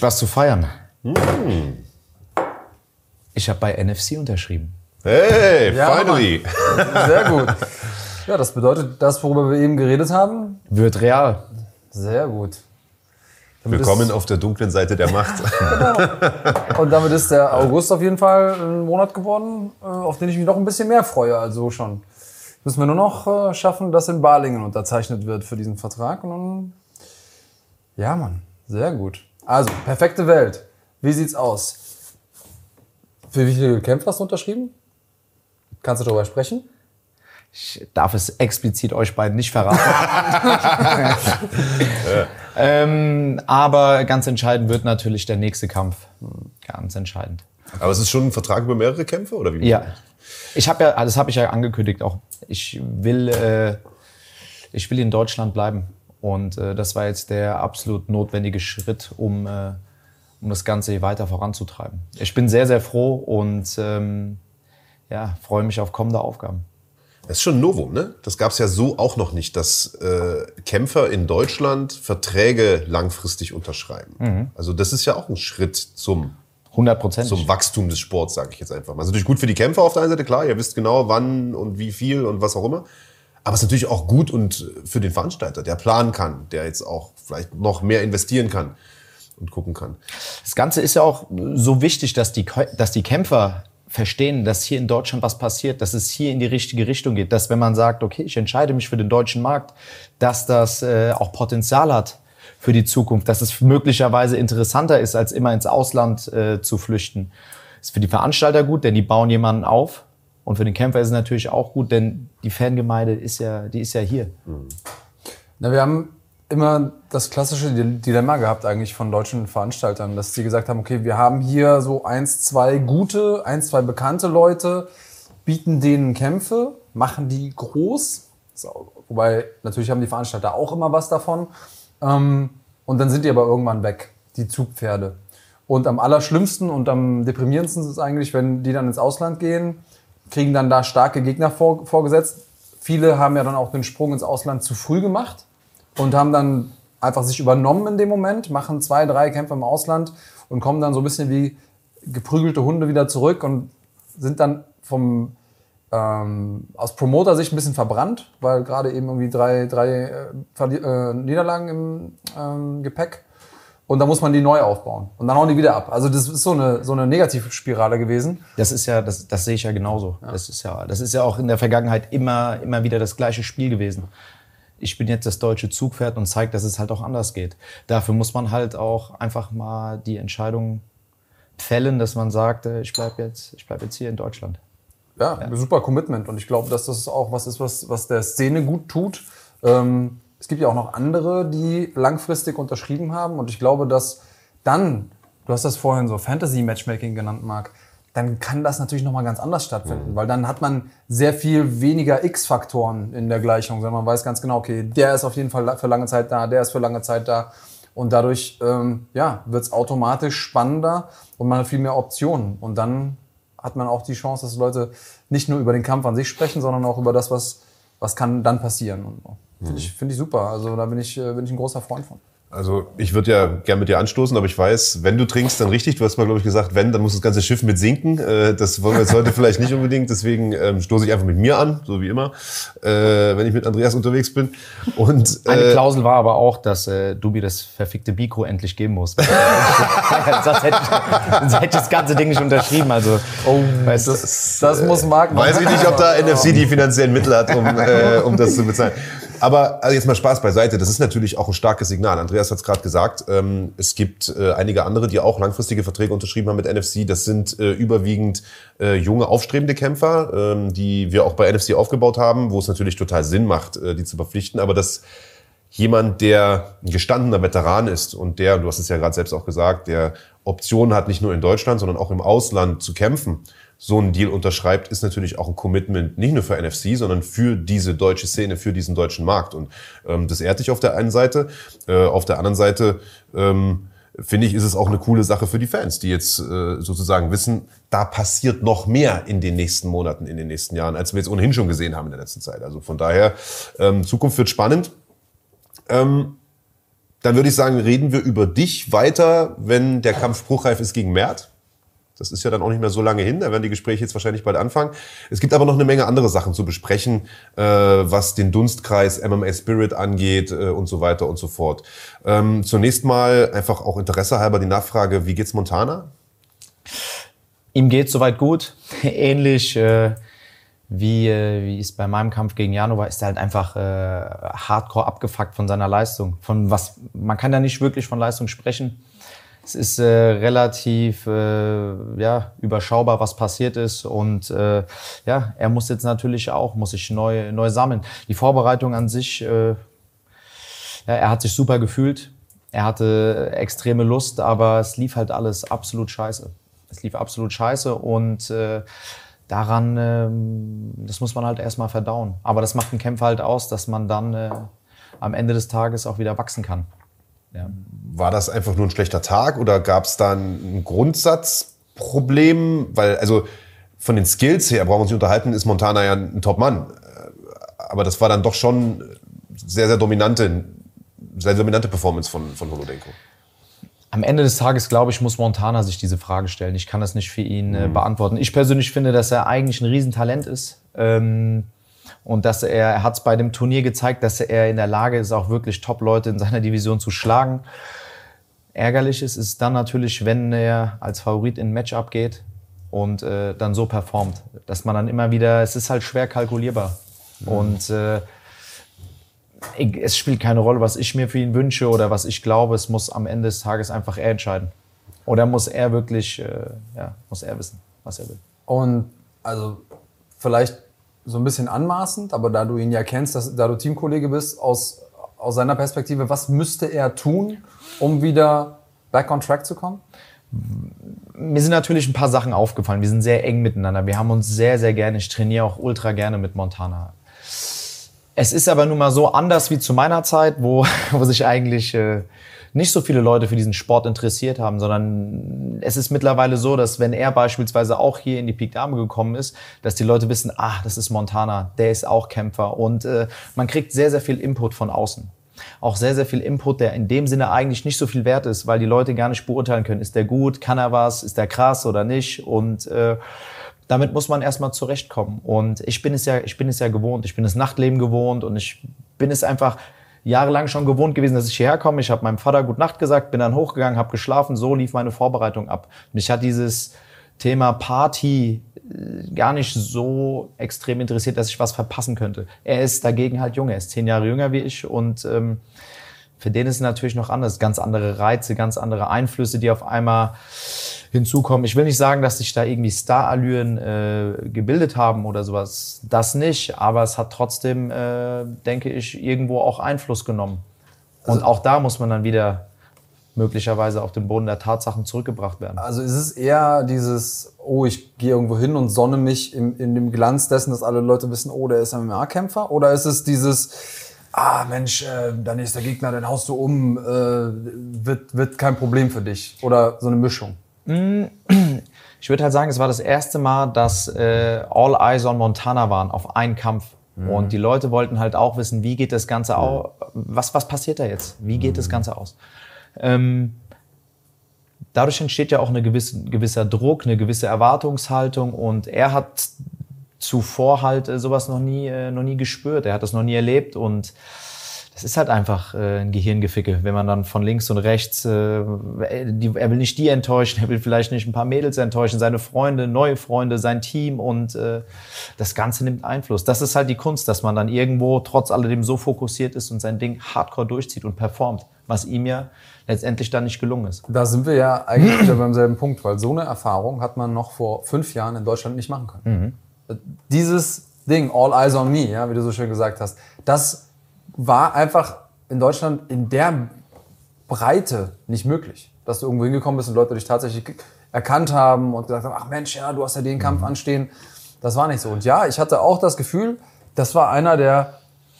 Gibt was zu feiern. Ich habe bei NFC unterschrieben. Hey, Ja, finally. Sehr gut. Ja, das bedeutet das, worüber wir eben geredet haben. Wird real. Sehr gut. Damit Willkommen ist, auf der dunklen Seite der Macht. Und damit ist der August auf jeden Fall ein Monat geworden, äh, auf den ich mich noch ein bisschen mehr freue als so schon. Müssen wir nur noch äh, schaffen, dass in Balingen unterzeichnet wird für diesen Vertrag. Und dann, ja, Mann, sehr gut. Also, perfekte Welt. Wie sieht's aus? Für wie viele Kämpfer hast du unterschrieben? Kannst du darüber sprechen? Ich darf es explizit euch beiden nicht verraten. ähm, aber ganz entscheidend wird natürlich der nächste Kampf. Ganz entscheidend. Aber es ist schon ein Vertrag über mehrere Kämpfe oder wie? Ja. Ich habe ja, das habe ich ja angekündigt auch. Ich will, äh, ich will in Deutschland bleiben. Und äh, das war jetzt der absolut notwendige Schritt, um, äh, um das Ganze weiter voranzutreiben. Ich bin sehr, sehr froh und ähm, ja, freue mich auf kommende Aufgaben. Das ist schon ein Novum, ne? Das gab es ja so auch noch nicht, dass äh, Kämpfer in Deutschland Verträge langfristig unterschreiben. Also das ist ja auch ein Schritt zum, 100 Prozent. zum Wachstum des Sports, sage ich jetzt einfach mal. Also natürlich gut für die Kämpfer auf der einen Seite, klar, ihr wisst genau wann und wie viel und was auch immer. Aber es ist natürlich auch gut und für den Veranstalter, der planen kann, der jetzt auch vielleicht noch mehr investieren kann und gucken kann. Das Ganze ist ja auch so wichtig, dass die, dass die Kämpfer verstehen, dass hier in Deutschland was passiert, dass es hier in die richtige Richtung geht, dass wenn man sagt, okay, ich entscheide mich für den deutschen Markt, dass das äh, auch Potenzial hat für die Zukunft, dass es möglicherweise interessanter ist, als immer ins Ausland äh, zu flüchten. Ist für die Veranstalter gut, denn die bauen jemanden auf. Und für den Kämpfer ist es natürlich auch gut, denn die Fangemeinde ist ja, die ist ja hier. Na, wir haben immer das klassische Dilemma gehabt eigentlich von deutschen Veranstaltern, dass sie gesagt haben, okay, wir haben hier so eins, zwei gute, eins, zwei bekannte Leute, bieten denen Kämpfe, machen die groß, wobei natürlich haben die Veranstalter auch immer was davon, ähm, und dann sind die aber irgendwann weg, die Zugpferde. Und am allerschlimmsten und am deprimierendsten ist es eigentlich, wenn die dann ins Ausland gehen, kriegen dann da starke Gegner vor, vorgesetzt. Viele haben ja dann auch den Sprung ins Ausland zu früh gemacht und haben dann einfach sich übernommen in dem Moment, machen zwei, drei Kämpfe im Ausland und kommen dann so ein bisschen wie geprügelte Hunde wieder zurück und sind dann vom ähm, aus Promoter-Sicht ein bisschen verbrannt, weil gerade eben irgendwie drei, drei äh, äh, Niederlagen im ähm, Gepäck und da muss man die neu aufbauen und dann hauen die wieder ab. Also das ist so eine so eine Negativspirale gewesen. Das ist ja, das, das sehe ich ja genauso. Das ist ja, das ist ja auch in der Vergangenheit immer, immer wieder das gleiche Spiel gewesen. Ich bin jetzt das deutsche Zugpferd und zeige, dass es halt auch anders geht. Dafür muss man halt auch einfach mal die Entscheidung fällen, dass man sagt, äh, ich bleibe jetzt, ich bleib jetzt hier in Deutschland. Ja, super Commitment. Und ich glaube, dass das auch was ist, was, was der Szene gut tut. Ähm, es gibt ja auch noch andere, die langfristig unterschrieben haben. Und ich glaube, dass dann, du hast das vorhin so Fantasy-Matchmaking genannt, Marc, dann kann das natürlich nochmal ganz anders stattfinden. Weil dann hat man sehr viel weniger X-Faktoren in der Gleichung, sondern man weiß ganz genau, okay, der ist auf jeden Fall für lange Zeit da, der ist für lange Zeit da. Und dadurch ähm, ja, wird es automatisch spannender und man hat viel mehr Optionen. Und dann hat man auch die Chance, dass Leute nicht nur über den Kampf an sich sprechen, sondern auch über das, was, was kann dann passieren. Und so. Finde ich, find ich super. Also da bin ich, äh, bin ich ein großer Freund von. Also ich würde ja gern mit dir anstoßen, aber ich weiß, wenn du trinkst, dann richtig. Du hast mal, glaube ich, gesagt, wenn, dann muss das ganze Schiff mit sinken. Äh, das wollen wir jetzt heute vielleicht nicht unbedingt. Deswegen ähm, stoße ich einfach mit mir an, so wie immer, äh, wenn ich mit Andreas unterwegs bin. Und Eine Klausel war aber auch, dass äh, du mir das verfickte Biko endlich geben musst. sonst, hätte ich, sonst hätte ich das ganze Ding nicht unterschrieben. Also, oh, weißt du, Das muss Marc noch weiß ich nicht, ob da NFC die finanziellen Mittel hat, um, äh, um das zu bezahlen. Aber also jetzt mal Spaß beiseite. Das ist natürlich auch ein starkes Signal. Andreas hat es gerade gesagt. Ähm, es gibt äh, einige andere, die auch langfristige Verträge unterschrieben haben mit NFC. Das sind äh, überwiegend äh, junge, aufstrebende Kämpfer, ähm, die wir auch bei NFC aufgebaut haben, wo es natürlich total Sinn macht, äh, die zu verpflichten. Aber das jemand, der ein gestandener Veteran ist und der, du hast es ja gerade selbst auch gesagt, der Optionen hat, nicht nur in Deutschland, sondern auch im Ausland zu kämpfen, so einen Deal unterschreibt, ist natürlich auch ein Commitment nicht nur für NFC, sondern für diese deutsche Szene, für diesen deutschen Markt. Und ähm, das ehrt dich auf der einen Seite. Äh, auf der anderen Seite ähm, finde ich, ist es auch eine coole Sache für die Fans, die jetzt äh, sozusagen wissen, da passiert noch mehr in den nächsten Monaten, in den nächsten Jahren, als wir jetzt ohnehin schon gesehen haben in der letzten Zeit. Also von daher, ähm, Zukunft wird spannend. Ähm, dann würde ich sagen, reden wir über dich weiter, wenn der Kampf spruchreif ist gegen Mert. Das ist ja dann auch nicht mehr so lange hin. Da werden die Gespräche jetzt wahrscheinlich bald anfangen. Es gibt aber noch eine Menge andere Sachen zu besprechen, äh, was den Dunstkreis MMA Spirit angeht äh, und so weiter und so fort. Ähm, zunächst mal einfach auch Interesse halber die Nachfrage, wie geht's Montana? ihm geht soweit gut. Ähnlich äh, wie, äh, wie es bei meinem Kampf gegen Jano war, ist er halt einfach äh, hardcore abgefuckt von seiner Leistung. Von was, man kann da nicht wirklich von Leistung sprechen. Es ist äh, relativ äh, ja, überschaubar, was passiert ist. Und äh, ja, er muss jetzt natürlich auch, muss sich neu, neu sammeln. Die Vorbereitung an sich, äh, ja, er hat sich super gefühlt. Er hatte extreme Lust, aber es lief halt alles absolut scheiße. Es lief absolut scheiße und äh, daran, ähm, das muss man halt erstmal verdauen. Aber das macht einen Kämpfer halt aus, dass man dann äh, am Ende des Tages auch wieder wachsen kann. Ja. War das einfach nur ein schlechter Tag oder gab es da ein Grundsatzproblem? Weil, also von den Skills her, brauchen wir uns nicht unterhalten, ist Montana ja ein Top-Mann. Aber das war dann doch schon sehr, sehr dominante, sehr dominante Performance von, von Holodenko. Am Ende des Tages, glaube ich, muss Montana sich diese Frage stellen. Ich kann das nicht für ihn äh, beantworten. Ich persönlich finde, dass er eigentlich ein Riesentalent ist. Ähm, und dass er, er hat es bei dem Turnier gezeigt, dass er in der Lage ist, auch wirklich Top-Leute in seiner Division zu schlagen. Ärgerlich ist es dann natürlich, wenn er als Favorit in ein Matchup geht und äh, dann so performt. Dass man dann immer wieder, es ist halt schwer kalkulierbar. Und äh, es spielt keine Rolle, was ich mir für ihn wünsche oder was ich glaube. Es muss am Ende des Tages einfach er entscheiden. Oder muss er wirklich, äh, ja, muss er wissen, was er will. Und also vielleicht so ein bisschen anmaßend, aber da du ihn ja kennst, dass, da du Teamkollege bist, aus, aus seiner Perspektive, was müsste er tun, um wieder back on track zu kommen? mir sind natürlich ein paar Sachen aufgefallen. Wir sind sehr eng miteinander. Wir haben uns sehr, sehr gerne. Ich trainiere auch ultra gerne mit Montana. Es ist aber nun mal so anders wie zu meiner Zeit, wo, wo sich eigentlich äh, nicht so viele Leute für diesen Sport interessiert haben, sondern es ist mittlerweile so, dass wenn er beispielsweise auch hier in die Peak Dame gekommen ist, dass die Leute wissen, ah, das ist Montana, der ist auch Kämpfer und äh, man kriegt sehr, sehr viel Input von außen. Auch sehr, sehr viel Input, der in dem Sinne eigentlich nicht so viel wert ist, weil die Leute gar nicht beurteilen können, ist der gut, kann er was, ist der krass oder nicht und äh, damit muss man erstmal zurechtkommen. Und ich bin es ja, ich bin es ja gewohnt. Ich bin das Nachtleben gewohnt und ich bin es einfach jahrelang schon gewohnt gewesen, dass ich hierher komme. Ich habe meinem Vater Gut Nacht gesagt, bin dann hochgegangen, habe geschlafen. So lief meine Vorbereitung ab. Mich hat dieses Thema Party äh, gar nicht so extrem interessiert, dass ich was verpassen könnte. Er ist dagegen halt jung. Er ist zehn Jahre jünger wie ich und ähm, für den ist es natürlich noch anders. Ganz andere Reize, ganz andere Einflüsse, die auf einmal hinzukommen. Ich will nicht sagen, dass sich da irgendwie Starallüren äh, gebildet haben oder sowas. Das nicht. Aber es hat trotzdem, äh, denke ich, irgendwo auch Einfluss genommen. Und auch da muss man dann wieder möglicherweise auf den Boden der Tatsachen zurückgebracht werden. Also ist es eher dieses, oh, ich gehe irgendwo hin und sonne mich in, in dem Glanz dessen, dass alle Leute wissen, oh, der ist ein MMA-Kämpfer? Oder ist es dieses, ah Mensch, äh, dein nächster Gegner, den haust du um, äh, wird, wird kein Problem für dich? Oder so eine Mischung? Ich würde halt sagen, es war das erste Mal, dass äh, All Eyes on Montana waren auf einen Kampf. Und die Leute wollten halt auch wissen, wie geht das Ganze aus? Was, was passiert da jetzt? Wie geht das Ganze aus? Ähm, dadurch entsteht ja auch eine gewisse, gewisser Druck, eine gewisse Erwartungshaltung. Und er hat zuvor halt äh, sowas noch nie, äh, noch nie gespürt. Er hat das noch nie erlebt. Und das ist halt einfach äh, ein Gehirngeficke, wenn man dann von links und rechts, äh, die, er will nicht die enttäuschen, er will vielleicht nicht ein paar Mädels enttäuschen, seine Freunde, neue Freunde, sein Team und äh, das Ganze nimmt Einfluss. Das ist halt die Kunst, dass man dann irgendwo trotz alledem so fokussiert ist und sein Ding hardcore durchzieht und performt, was ihm ja letztendlich dann nicht gelungen ist. Da sind wir ja eigentlich wieder beim selben Punkt, weil so eine Erfahrung hat man noch vor fünf Jahren in Deutschland nicht machen können. Dieses Ding, All Eyes on Me, ja, wie du so schön gesagt hast, das war einfach in Deutschland in der Breite nicht möglich. Dass du irgendwo hingekommen bist und Leute dich tatsächlich erkannt haben und gesagt haben, ach Mensch, ja, du hast ja den Kampf anstehen. Das war nicht so. Und ja, ich hatte auch das Gefühl, das war einer der,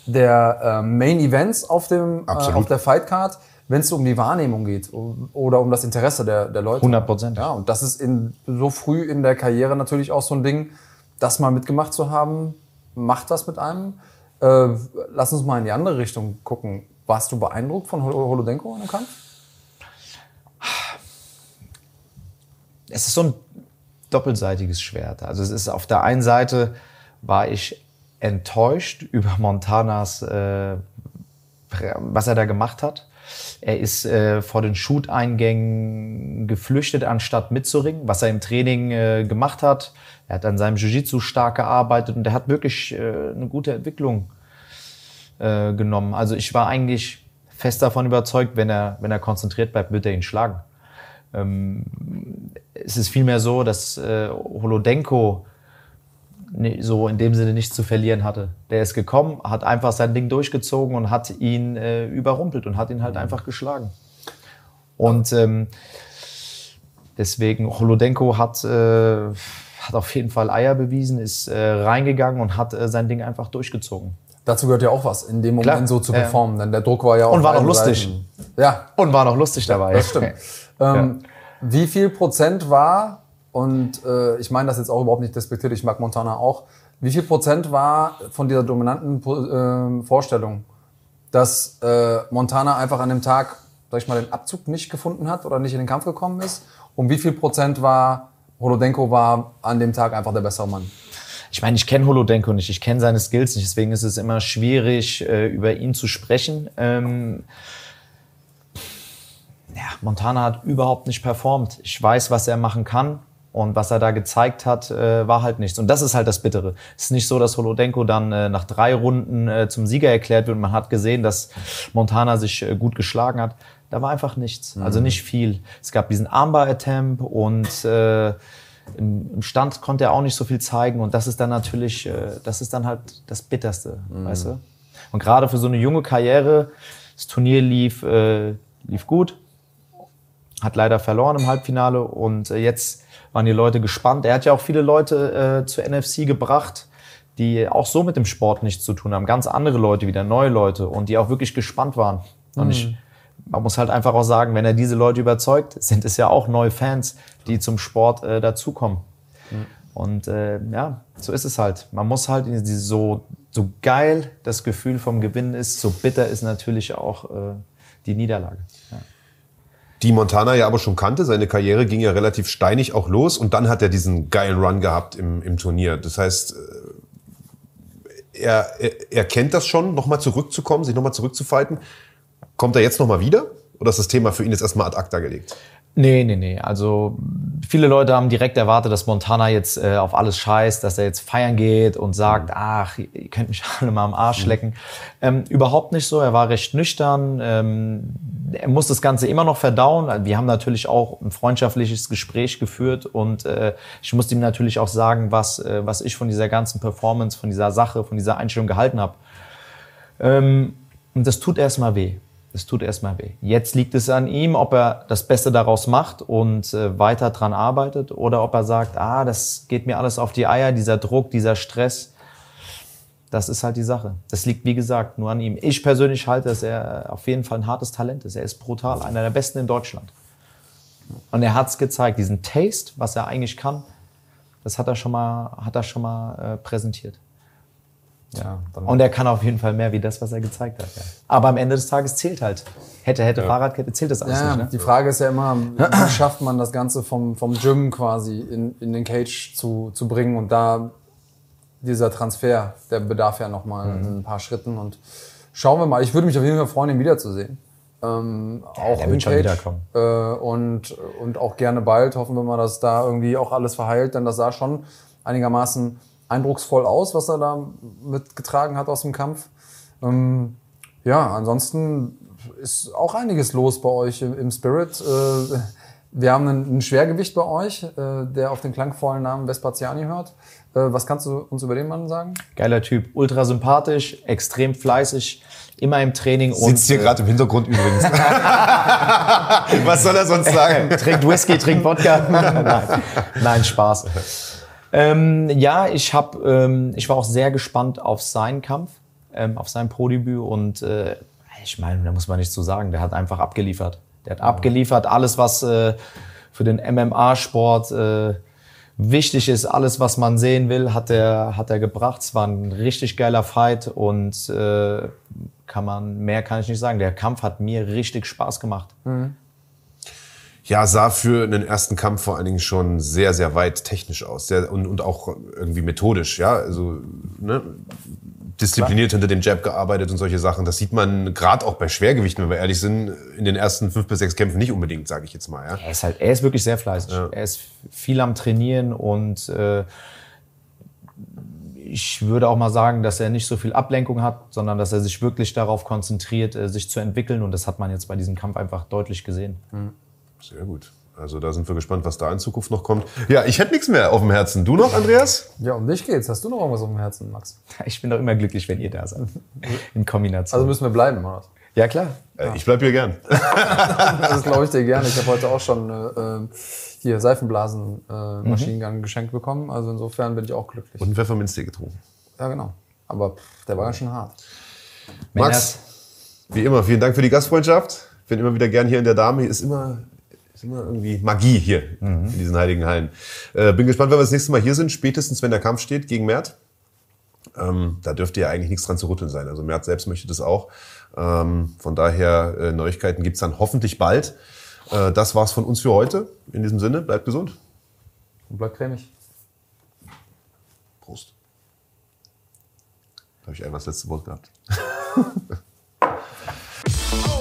der äh, Main Events auf, dem, äh, auf der Fightcard, wenn es um die Wahrnehmung geht um, oder um das Interesse der, der Leute. 100%. Ja, und das ist in, so früh in der Karriere natürlich auch so ein Ding, das mal mitgemacht zu haben, macht was mit einem. Äh, lass uns mal in die andere Richtung gucken. Warst du beeindruckt von Hol- Holodenko in dem Kampf? es ist so ein doppelseitiges Schwert. Also es ist auf der einen Seite war ich enttäuscht über Montanas, äh, was er da gemacht hat. Er ist äh, vor den Shoot-Eingängen geflüchtet, anstatt mitzuringen, was er im Training äh, gemacht hat. Er hat an seinem Jiu-Jitsu stark gearbeitet und er hat wirklich äh, eine gute Entwicklung äh, genommen. Also ich war eigentlich fest davon überzeugt, wenn er, wenn er konzentriert bleibt, wird er ihn schlagen. Ähm, es ist vielmehr so, dass äh, Holodenko so in dem Sinne nichts zu verlieren hatte. Der ist gekommen, hat einfach sein Ding durchgezogen und hat ihn äh, überrumpelt und hat ihn halt einfach geschlagen. Und ähm, deswegen, Holodenko hat, äh, hat auf jeden Fall Eier bewiesen, ist äh, reingegangen und hat äh, sein Ding einfach durchgezogen. Dazu gehört ja auch was, in dem Moment Klar, so zu ja. performen, denn der Druck war ja auch Und war noch lustig. Seiten. Ja, Und war noch lustig dabei. das stimmt. Ähm, Wie viel Prozent war, und äh, ich meine das jetzt auch überhaupt nicht despektiert, ich mag Montana auch, wie viel Prozent war von dieser dominanten ähm, Vorstellung, dass äh, Montana einfach an dem Tag, sag ich mal, den Abzug nicht gefunden hat oder nicht in den Kampf gekommen ist? Und wie viel Prozent war, Holodenko war an dem Tag einfach der bessere Mann? Ich meine, ich kenne Holodenko nicht, ich kenne seine Skills nicht, deswegen ist es immer schwierig, äh, über ihn zu sprechen. Ähm, ja, Montana hat überhaupt nicht performt. Ich weiß, was er machen kann. Und was er da gezeigt hat, äh, war halt nichts. Und das ist halt das Bittere. Es ist nicht so, dass Holodenko dann äh, nach drei Runden äh, zum Sieger erklärt wird man hat gesehen, dass Montana sich äh, gut geschlagen hat. Da war einfach nichts. Also nicht viel. Es gab diesen Armbar-Attempt und äh, im, Stand konnte er auch nicht so viel zeigen. Und das ist dann natürlich, äh, das ist dann halt das Bitterste, weißt du? Und gerade für so eine junge Karriere, das Turnier lief, äh, lief gut, hat leider verloren im Halbfinale und äh, jetzt waren die Leute gespannt. Er hat ja auch viele Leute äh, zur NFC gebracht, die auch so mit dem Sport nichts zu tun haben. Ganz andere Leute wieder, neue Leute und die auch wirklich gespannt waren. Und ich, man muss halt einfach auch sagen, wenn er diese Leute überzeugt, sind es ja auch neue Fans, die zum Sport äh, dazukommen. Und äh, ja, so ist es halt. Man muss halt so, so geil das Gefühl vom Gewinnen ist, so bitter ist natürlich auch äh, die Niederlage. Ja. Die Montana ja aber schon kannte. Seine Karriere ging ja relativ steinig auch los und dann hat er diesen geilen Run gehabt im, im Turnier. Das heißt, äh, er, er, er kennt das schon, nochmal zurückzukommen, sich nochmal zurückzufighten. Kommt er jetzt nochmal wieder? Oder ist das Thema für ihn jetzt erstmal ad acta gelegt? Nee, nee, nee. Also viele Leute haben direkt erwartet, dass Montana jetzt äh, auf alles scheißt, dass er jetzt feiern geht und sagt, ach, ihr könnt mich alle mal am Arsch lecken. Ähm, überhaupt nicht so. Er war recht nüchtern. Ähm, er muss das Ganze immer noch verdauen. Wir haben natürlich auch ein freundschaftliches Gespräch geführt und äh, ich musste ihm natürlich auch sagen, was, äh, was ich von dieser ganzen Performance, von dieser Sache, von dieser Einstellung gehalten habe. Ähm, und das tut erstmal weh. Das tut erstmal weh. Jetzt liegt es an ihm, ob er das Beste daraus macht und äh, weiter dran arbeitet oder ob er sagt, ah, das geht mir alles auf die Eier, dieser Druck, dieser Stress. Das ist halt die Sache. Das liegt, wie gesagt, nur an ihm. Ich persönlich halte, dass er auf jeden Fall ein hartes Talent ist. Er ist brutal, einer der Besten in Deutschland. Und er hat es gezeigt, diesen Taste, was er eigentlich kann, das hat er schon mal, hat er schon mal äh, präsentiert. Ja, dann Und er kann auf jeden Fall mehr wie das, was er gezeigt hat. Ja. Aber am Ende des Tages zählt halt. Hätte, hätte, Fahrradkette, zählt das alles Ja, nicht. Ne? die Frage ist ja immer, wie schafft man das Ganze vom, vom Gym quasi in, in den Cage zu, zu bringen und da dieser Transfer, der bedarf ja nochmal Mhm. ein paar Schritten und schauen wir mal. Ich würde mich auf jeden Fall freuen, ihn wiederzusehen. Ähm, auch der im wird schon Cage. wiederkommen. Äh, und, und auch gerne bald. Hoffen wir mal, dass da irgendwie auch alles verheilt, denn das sah schon einigermaßen eindrucksvoll aus, was er da mitgetragen hat aus dem Kampf. Ähm, ja, ansonsten ist auch einiges los bei euch im, im Spirit. Äh, wir haben ein, Schwergewicht bei euch, äh, der auf den klangvollen Namen Vespasiani hört. Äh, was kannst du uns über den Mann sagen? Geiler Typ, ultra sympathisch, extrem fleißig, immer im Training und Sitzt hier gerade im Hintergrund übrigens. Was soll er sonst sagen? äh, trinkt Whisky, trinkt Wodka. Nein, Nein, Spaß. Ähm, ja, ich, hab, ähm, ich war auch sehr gespannt auf seinen Kampf, ähm, auf sein Pro-Debüt und äh, ich meine, da muss man nicht zu sagen, der hat einfach abgeliefert. Der hat abgeliefert, alles was äh, für den MMA-Sport äh, wichtig ist, alles was man sehen will, hat er, hat er gebracht. Es war ein richtig geiler Fight und äh, kann man, mehr kann ich nicht sagen. Der Kampf hat mir richtig Spaß gemacht. Ja, sah für einen ersten Kampf vor allen Dingen schon sehr, sehr weit technisch aus sehr, und, und auch irgendwie methodisch. Ja, also ne, diszipliniert hinter dem Jab gearbeitet und solche Sachen. Das sieht man gerade auch bei Schwergewichten, wenn wir ehrlich sind, in den ersten fünf bis sechs Kämpfen nicht unbedingt, sage ich jetzt mal. Ja. Er ist halt, er ist wirklich sehr fleißig. Er ist viel am Trainieren und äh, ich würde auch mal sagen, dass er nicht so viel Ablenkung hat, sondern dass er sich wirklich darauf konzentriert, äh, sich zu entwickeln. Und das hat man jetzt bei diesem Kampf einfach deutlich gesehen. Sehr gut. Also da sind wir gespannt, was da in Zukunft noch kommt. Ja, ich hätte nichts mehr auf dem Herzen. Du noch, Andreas? Ja, um dich geht's. Hast du noch irgendwas auf dem Herzen, Max? Ich bin doch immer glücklich, wenn ihr da seid. In Kombination. Also müssen wir bleiben, oder? ja, klar. Äh, Ich bleib hier gern. Das glaube ich dir gerne. Ich habe heute auch schon äh, hier Seifenblasen äh, Gun geschenkt bekommen. Also insofern bin ich auch glücklich. Und einen Pfefferminztee getrunken. ja, genau. Aber pff, der war ganz schön hart. Max, wie immer, vielen Dank für die Gastfreundschaft. Ich bin immer wieder gern hier in der Dame. Hier ist immer, ist immer irgendwie Magie hier in diesen heiligen Hallen. Äh, bin gespannt, wenn wir das nächste Mal hier sind, spätestens wenn der Kampf steht gegen Mert. Ähm, da dürfte ja eigentlich nichts dran zu rütteln sein. Also Mert selbst möchte das auch. Ähm, von daher, äh, Neuigkeiten gibt's dann hoffentlich bald. Äh, das war's von uns für heute. In diesem Sinne, bleibt gesund. Und bleibt cremig. Prost. Da habe ich einmal das letzte Wort gehabt. Oh,